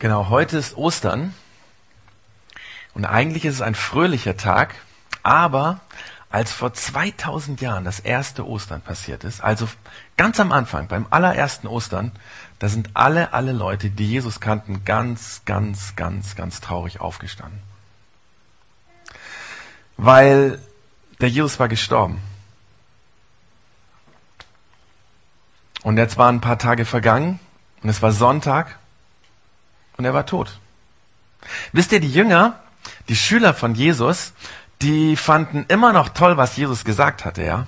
Genau, heute ist Ostern und eigentlich ist es ein fröhlicher Tag, aber als vor 2000 Jahren das erste Ostern passiert ist, also ganz am Anfang, beim allerersten Ostern, da sind alle, alle Leute, die Jesus kannten, ganz, ganz, ganz, ganz traurig aufgestanden. Weil der Jesus war gestorben. Und jetzt waren ein paar Tage vergangen und es war Sonntag und er war tot. Wisst ihr, die Jünger, die Schüler von Jesus, die fanden immer noch toll, was Jesus gesagt hatte, ja.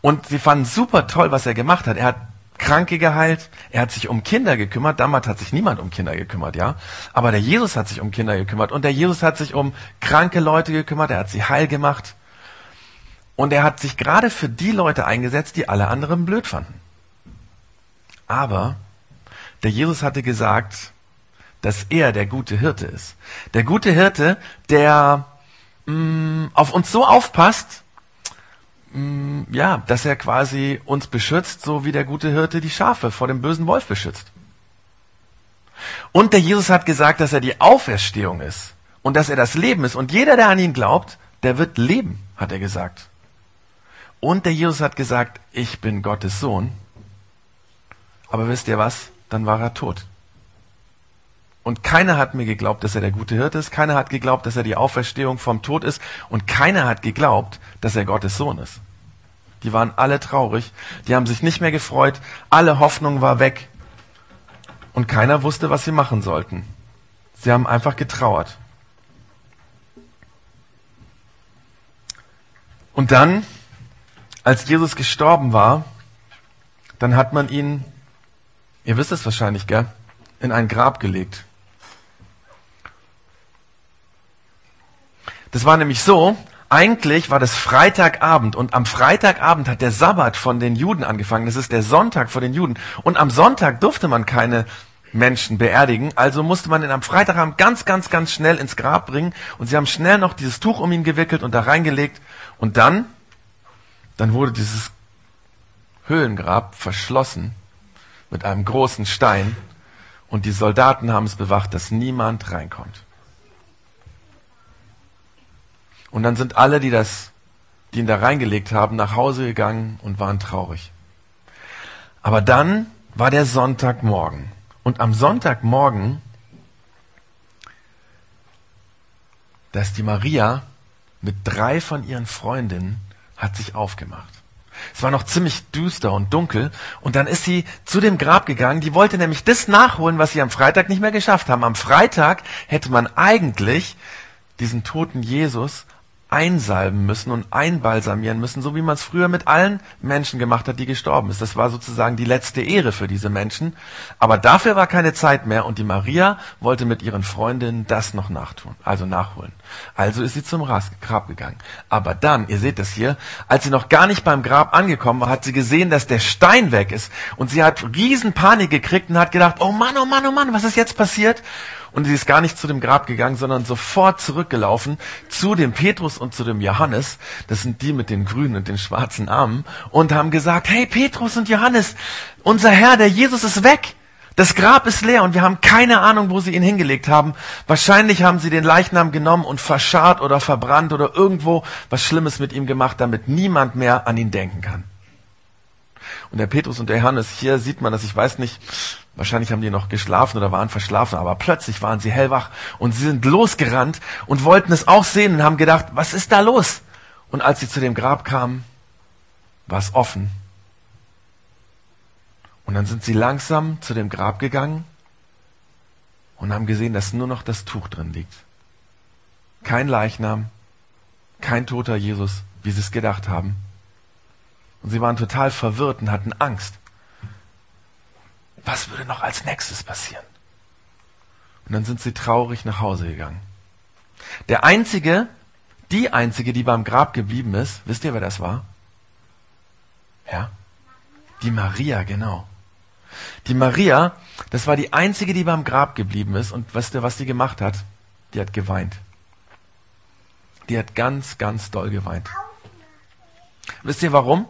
Und sie fanden super toll, was er gemacht hat. Er hat Kranke geheilt, er hat sich um Kinder gekümmert. Damals hat sich niemand um Kinder gekümmert, ja. Aber der Jesus hat sich um Kinder gekümmert und der Jesus hat sich um kranke Leute gekümmert. Er hat sie heil gemacht. Und er hat sich gerade für die Leute eingesetzt, die alle anderen blöd fanden. Aber der Jesus hatte gesagt, dass er der gute Hirte ist. Der gute Hirte, der mh, mm, auf uns so aufpasst, mh, mm, ja, dass er quasi uns beschützt, so wie der gute Hirte die Schafe vor dem bösen Wolf beschützt. Und der Jesus hat gesagt, dass er die Auferstehung ist und dass er das Leben ist. Und jeder, der an ihn glaubt, der wird leben, hat er gesagt. Und der Jesus hat gesagt, ich bin Gottes Sohn. Aber wisst ihr was? Dann war er tot. Und keiner hat mir geglaubt, dass er der gute Hirte ist. Keiner hat geglaubt, dass er die Auferstehung vom Tod ist. Und keiner hat geglaubt, dass er Gottes Sohn ist. Die waren alle traurig. Die haben sich nicht mehr gefreut. Alle Hoffnung war weg. Und keiner wusste, was sie machen sollten. Sie haben einfach getrauert. Und dann, als Jesus gestorben war, dann hat man ihn, ihr wisst es wahrscheinlich, gell, in ein Grab gelegt. Das war nämlich so, eigentlich war das Freitagabend und am Freitagabend hat der Sabbat von den Juden angefangen. Das ist der Sonntag vor den Juden. Und am Sonntag durfte man keine Menschen beerdigen. Also musste man ihn am Freitagabend ganz, ganz, ganz schnell ins Grab bringen. Und sie haben schnell noch dieses Tuch um ihn gewickelt und da reingelegt. Und dann, dann wurde dieses Höhlengrab verschlossen mit einem großen Stein. Und die Soldaten haben es bewacht, dass niemand reinkommt. Und dann sind alle, die das, die ihn da reingelegt haben, nach Hause gegangen und waren traurig. Aber dann war der Sonntagmorgen. Und am Sonntagmorgen, dass die Maria mit drei von ihren Freundinnen hat sich aufgemacht. Es war noch ziemlich düster und dunkel. Und dann ist sie zu dem Grab gegangen. Die wollte nämlich das nachholen, was sie am Freitag nicht mehr geschafft haben. Am Freitag hätte man eigentlich diesen toten Jesus einsalben müssen und einbalsamieren müssen, so wie man es früher mit allen Menschen gemacht hat, die gestorben ist. Das war sozusagen die letzte Ehre für diese Menschen. Aber dafür war keine Zeit mehr und die Maria wollte mit ihren Freundinnen das noch nachtun, also nachholen. Also ist sie zum Grab gegangen. Aber dann, ihr seht das hier, als sie noch gar nicht beim Grab angekommen war, hat sie gesehen, dass der Stein weg ist und sie hat riesen Panik gekriegt und hat gedacht, oh Mann, oh Mann, oh Mann, was ist jetzt passiert? Und sie ist gar nicht zu dem Grab gegangen, sondern sofort zurückgelaufen zu dem Petrus und zu dem Johannes. Das sind die mit den grünen und den schwarzen Armen. Und haben gesagt, hey Petrus und Johannes, unser Herr, der Jesus ist weg. Das Grab ist leer und wir haben keine Ahnung, wo sie ihn hingelegt haben. Wahrscheinlich haben sie den Leichnam genommen und verscharrt oder verbrannt oder irgendwo was Schlimmes mit ihm gemacht, damit niemand mehr an ihn denken kann. Und der Petrus und der Johannes, hier sieht man das, ich weiß nicht, wahrscheinlich haben die noch geschlafen oder waren verschlafen, aber plötzlich waren sie hellwach und sie sind losgerannt und wollten es auch sehen und haben gedacht, was ist da los? Und als sie zu dem Grab kamen, war es offen. Und dann sind sie langsam zu dem Grab gegangen und haben gesehen, dass nur noch das Tuch drin liegt. Kein Leichnam, kein toter Jesus, wie sie es gedacht haben. Und sie waren total verwirrt und hatten Angst. Was würde noch als nächstes passieren? Und dann sind sie traurig nach Hause gegangen. Der einzige, die einzige, die beim Grab geblieben ist, wisst ihr, wer das war? Ja? Die Maria, genau. Die Maria, das war die einzige, die beim Grab geblieben ist. Und wisst ihr, was die gemacht hat? Die hat geweint. Die hat ganz, ganz doll geweint. Wisst ihr warum?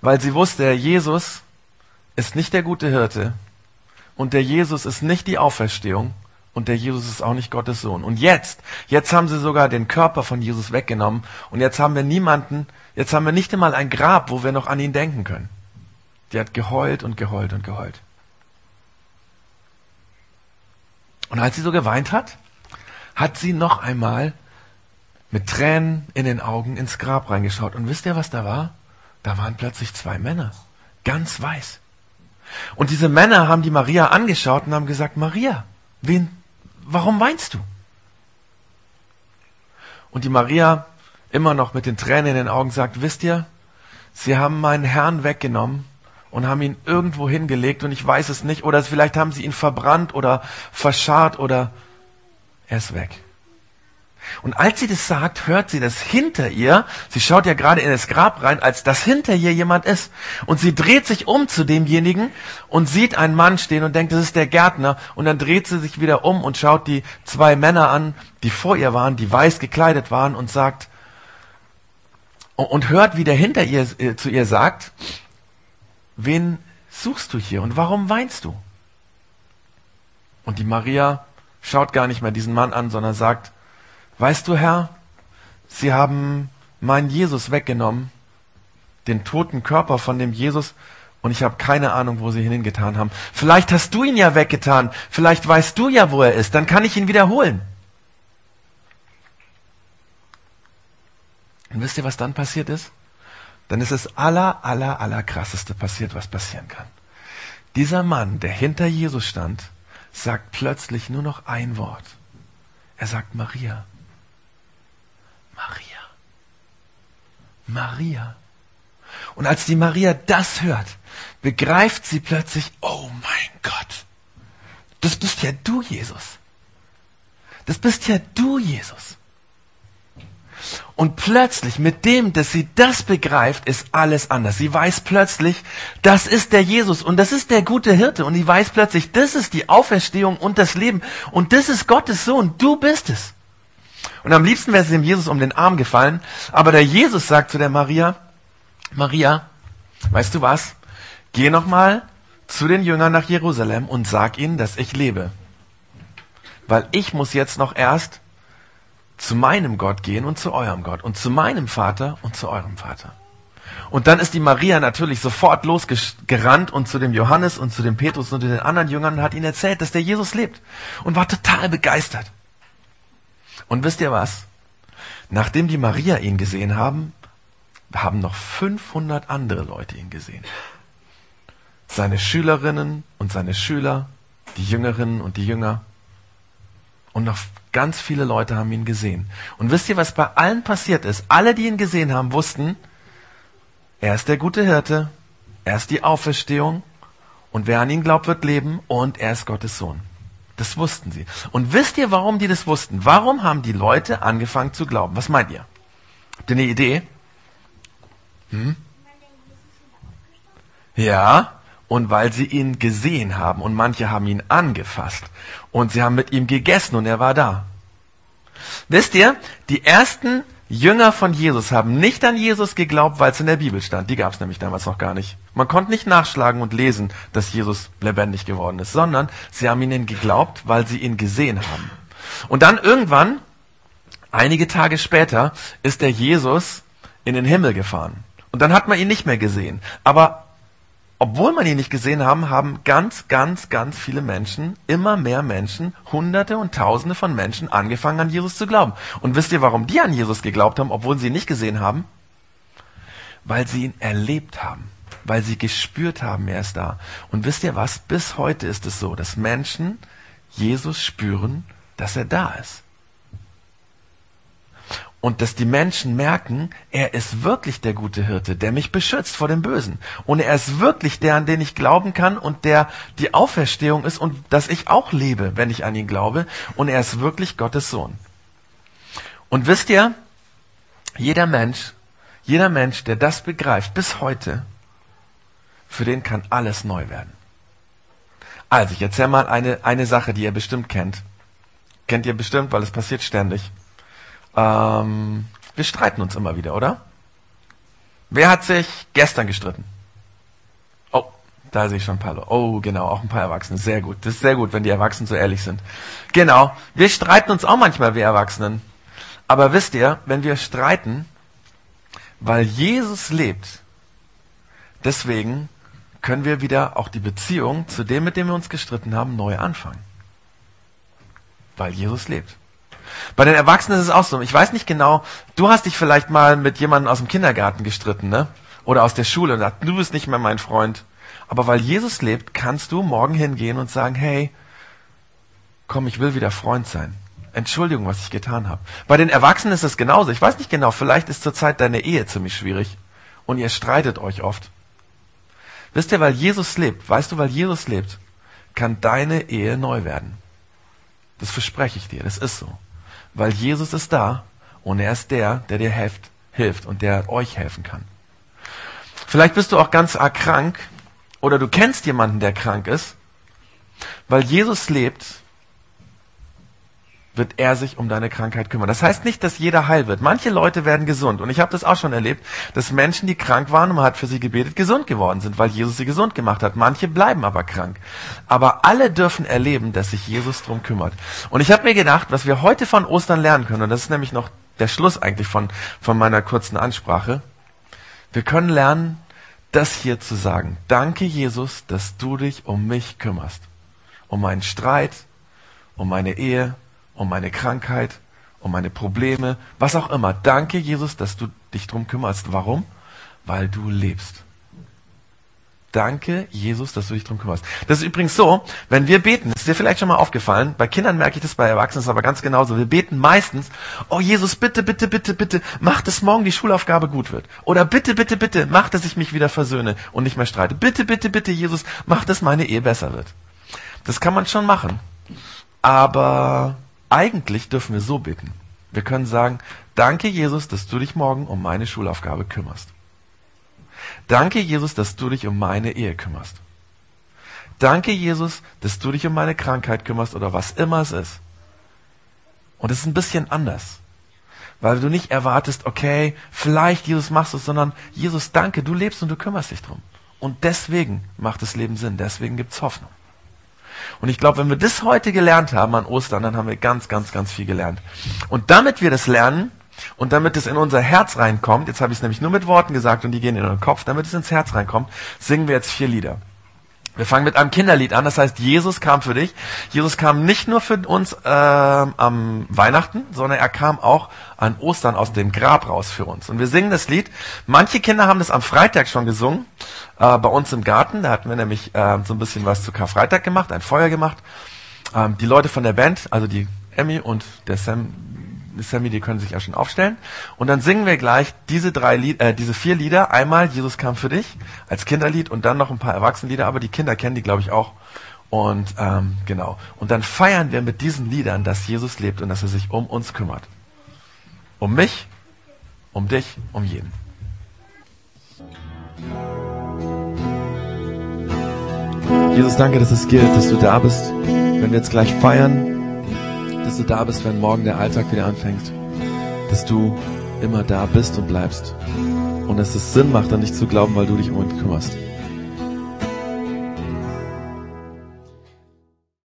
Weil sie wusste, Jesus ist nicht der gute Hirte und der Jesus ist nicht die Auferstehung und der Jesus ist auch nicht Gottes Sohn. Und jetzt, jetzt haben sie sogar den Körper von Jesus weggenommen und jetzt haben wir niemanden, jetzt haben wir nicht einmal ein Grab, wo wir noch an ihn denken können. Die hat geheult und geheult und geheult. Und als sie so geweint hat, hat sie noch einmal mit Tränen in den Augen ins Grab reingeschaut. Und wisst ihr, was da war? Da waren plötzlich zwei Männer, ganz weiß. Und diese Männer haben die Maria angeschaut und haben gesagt, Maria, wen, warum weinst du? Und die Maria immer noch mit den Tränen in den Augen sagt, wisst ihr, sie haben meinen Herrn weggenommen und haben ihn irgendwo hingelegt und ich weiß es nicht, oder vielleicht haben sie ihn verbrannt oder verscharrt oder er ist weg. Und als sie das sagt, hört sie das hinter ihr. Sie schaut ja gerade in das Grab rein, als das hinter ihr jemand ist. Und sie dreht sich um zu demjenigen und sieht einen Mann stehen und denkt, das ist der Gärtner. Und dann dreht sie sich wieder um und schaut die zwei Männer an, die vor ihr waren, die weiß gekleidet waren und sagt, und hört, wie der hinter ihr äh, zu ihr sagt, wen suchst du hier und warum weinst du? Und die Maria schaut gar nicht mehr diesen Mann an, sondern sagt, weißt du Herr, sie haben meinen Jesus weggenommen, den toten Körper von dem Jesus, und ich habe keine Ahnung, wo sie ihn hingetan haben. Vielleicht hast du ihn ja weggetan, vielleicht weißt du ja, wo er ist, dann kann ich ihn wiederholen. Und wisst ihr, was dann passiert ist? Dann ist es aller, aller, aller krasseste passiert, was passieren kann. Dieser Mann, der hinter Jesus stand, sagt plötzlich nur noch ein Wort. Er sagt Maria. Maria. Maria. Und als die Maria das hört, begreift sie plötzlich, oh mein Gott, das bist ja du, Jesus. Das bist ja du, Jesus. Und plötzlich, mit dem, dass sie das begreift, ist alles anders. Sie weiß plötzlich, das ist der Jesus und das ist der gute Hirte. Und sie weiß plötzlich, das ist die Auferstehung und das Leben. Und das ist Gottes Sohn. Du bist es. Und am liebsten wäre sie dem Jesus um den Arm gefallen. Aber der Jesus sagt zu der Maria, Maria, weißt du was? Geh nochmal zu den Jüngern nach Jerusalem und sag ihnen, dass ich lebe. Weil ich muss jetzt noch erst zu meinem Gott gehen und zu eurem Gott und zu meinem Vater und zu eurem Vater. Und dann ist die Maria natürlich sofort losgerannt und zu dem Johannes und zu dem Petrus und zu den anderen Jüngern und hat ihnen erzählt, dass der Jesus lebt und war total begeistert. Und wisst ihr was? Nachdem die Maria ihn gesehen haben, haben noch 500 andere Leute ihn gesehen. Seine Schülerinnen und seine Schüler, die Jüngerinnen und die Jünger. Und noch ganz viele Leute haben ihn gesehen. Und wisst ihr, was bei allen passiert ist? Alle, die ihn gesehen haben, wussten, er ist der gute Hirte, er ist die Auferstehung und wer an ihn glaubt, wird leben und er ist Gottes Sohn. Das wussten sie. Und wisst ihr, warum die das wussten? Warum haben die Leute angefangen zu glauben? Was meint ihr? Habt ihr eine Idee? Hm? Ja, und weil sie ihn gesehen haben und manche haben ihn angefasst und sie haben mit ihm gegessen und er war da. Wisst ihr, die ersten Jünger von Jesus haben nicht an Jesus geglaubt, weil es in der Bibel stand. Die gab es nämlich damals noch gar nicht. Man konnte nicht nachschlagen und lesen, dass Jesus lebendig geworden ist, sondern sie haben ihnen geglaubt, weil sie ihn gesehen haben. Und dann irgendwann, einige Tage später, ist der Jesus in den Himmel gefahren. Und dann hat man ihn nicht mehr gesehen. Aber obwohl man ihn nicht gesehen haben, haben ganz, ganz, ganz viele Menschen, immer mehr Menschen, Hunderte und Tausende von Menschen angefangen an Jesus zu glauben. Und wisst ihr, warum die an Jesus geglaubt haben, obwohl sie ihn nicht gesehen haben? Weil sie ihn erlebt haben, weil sie gespürt haben, er ist da. Und wisst ihr was? Bis heute ist es so, dass Menschen Jesus spüren, dass er da ist und dass die Menschen merken, er ist wirklich der gute Hirte, der mich beschützt vor dem Bösen. Und er ist wirklich der, an den ich glauben kann und der die Auferstehung ist und dass ich auch lebe, wenn ich an ihn glaube. Und er ist wirklich Gottes Sohn. Und wisst ihr, jeder Mensch, jeder Mensch, der das begreift, bis heute, für den kann alles neu werden. Also, ich erzähle mal eine, eine Sache, die ihr bestimmt kennt. Kennt ihr bestimmt, weil es passiert ständig. Ähm, wir streiten uns immer wieder, oder? Wer hat sich gestern gestritten? Oh, Da sehe ich schon ein paar. Oh, genau, auch ein paar Erwachsene. Sehr gut. Das ist sehr gut, wenn die Erwachsenen so ehrlich sind. Genau. Wir streiten uns auch manchmal, wir Erwachsenen. Aber wisst ihr, wenn wir streiten, weil Jesus lebt, deswegen können wir wieder auch die Beziehung zu dem, mit dem wir uns gestritten haben, neu anfangen. Weil Jesus lebt. Bei den Erwachsenen ist es auch so. Ich weiß nicht genau, du hast dich vielleicht mal mit jemandem aus dem Kindergarten gestritten, ne? Oder aus der Schule und gesagt, du bist nicht mehr mein Freund. Aber weil Jesus lebt, kannst du morgen hingehen und sagen, hey, komm, ich will wieder Freund sein. Entschuldigung, was ich getan habe. Bei den Erwachsenen ist es genauso. Ich weiß nicht genau, vielleicht ist zurzeit deine Ehe ziemlich schwierig und ihr streitet euch oft. Wisst ihr, weil Jesus lebt, weißt du, weil Jesus lebt, kann deine Ehe neu werden. Das verspreche ich dir, das ist so. Weil Jesus ist da und er ist der, der dir hilft, hilft und der euch helfen kann. Vielleicht bist du auch ganz arg krank oder du kennst jemanden, der krank ist. Weil Jesus lebt, wird er sich um deine Krankheit kümmern. Das heißt nicht, dass jeder heil wird. Manche Leute werden gesund. Und ich habe das auch schon erlebt, dass Menschen, die krank waren und man hat für sie gebetet, gesund geworden sind, weil Jesus sie gesund gemacht hat. Manche bleiben aber krank. Aber alle dürfen erleben, dass sich Jesus drum kümmert. Und ich habe mir gedacht, was wir heute von Ostern lernen können, und das ist nämlich noch der Schluss eigentlich von, von meiner kurzen Ansprache, wir können lernen, das hier zu sagen. Danke, Jesus, dass du dich um mich kümmerst. Um meinen Streit, um meine Ehe, um meine Krankheit, um meine Probleme, was auch immer. Danke, Jesus, dass du dich drum kümmerst. Warum? Weil du lebst. Danke, Jesus, dass du dich drum kümmerst. Das ist übrigens so, wenn wir beten, ist dir vielleicht schon mal aufgefallen, bei Kindern merke ich das, bei Erwachsenen ist aber ganz genauso. Wir beten meistens, oh Jesus, bitte, bitte, bitte, bitte, mach, dass morgen die Schulaufgabe gut wird. Oder bitte, bitte, bitte, mach, dass ich mich wieder versöhne und nicht mehr streite. Bitte, bitte, bitte, Jesus, mach, dass meine Ehe besser wird. Das kann man schon machen. Aber eigentlich dürfen wir so beten. Wir können sagen, danke Jesus, dass du dich morgen um meine Schulaufgabe kümmerst. Danke Jesus, dass du dich um meine Ehe kümmerst. Danke Jesus, dass du dich um meine Krankheit kümmerst oder was immer es ist. Und es ist ein bisschen anders. Weil du nicht erwartest, okay, vielleicht Jesus machst du es, sondern Jesus, danke, du lebst und du kümmerst dich drum. Und deswegen macht das Leben Sinn, deswegen gibt's Hoffnung. Und ich glaube, wenn wir das heute gelernt haben an Ostern, dann haben wir ganz, ganz, ganz viel gelernt. Und damit wir das lernen und damit es in unser Herz reinkommt, jetzt habe ich es nämlich nur mit Worten gesagt und die gehen in den Kopf, damit es ins Herz reinkommt, singen wir jetzt vier Lieder. Wir fangen mit einem Kinderlied an, das heißt, Jesus kam für dich. Jesus kam nicht nur für uns äh, am Weihnachten, sondern er kam auch an Ostern aus dem Grab raus für uns. Und wir singen das Lied. Manche Kinder haben das am Freitag schon gesungen, äh, bei uns im Garten. Da hatten wir nämlich äh, so ein bisschen was zu Karfreitag gemacht, ein Feuer gemacht. Ähm, die Leute von der Band, also die Emmy und der Sam, Sammy, die können sich ja schon aufstellen. Und dann singen wir gleich diese drei Lied, äh, diese vier Lieder. Einmal Jesus kam für dich als Kinderlied und dann noch ein paar Erwachsenenlieder, aber die Kinder kennen die, glaube ich, auch. Und ähm, genau. Und dann feiern wir mit diesen Liedern, dass Jesus lebt und dass er sich um uns kümmert. Um mich, um dich, um jeden. Jesus, danke, dass es gilt, dass du da bist. Wenn wir jetzt gleich feiern, dass du da bist, wenn morgen der Alltag wieder anfängt. Dass du immer da bist und bleibst. Und dass es Sinn macht, an dich zu glauben, weil du dich um uns kümmerst.